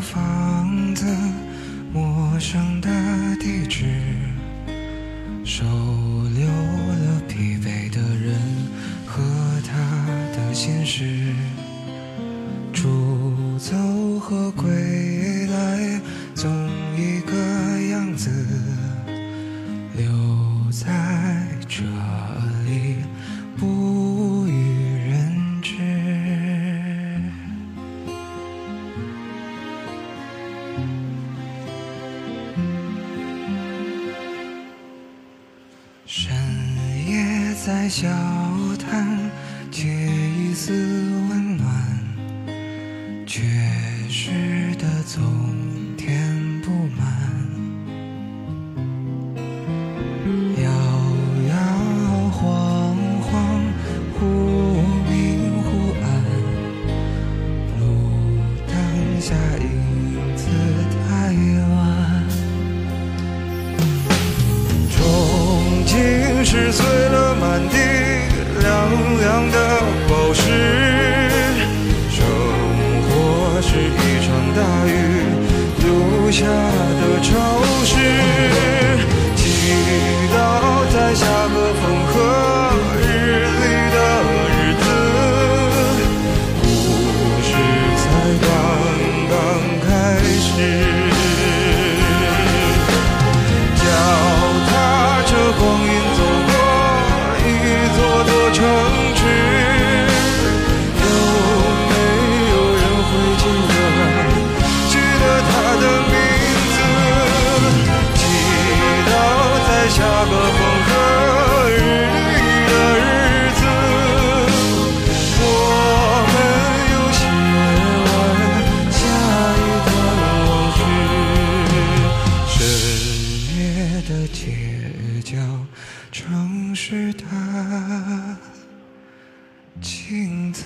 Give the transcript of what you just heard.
房子，陌生的地址，收留了疲惫的人和他的心事。出走和归来，总一个样子，在小摊，借一丝温暖。缺失的总填不满，是碎了满地亮亮的宝石。生活是一场大雨留下的潮湿，的名字？祈祷在下个风和日丽的日子，我们又写完下一段往事。深夜的街角，城市的镜子。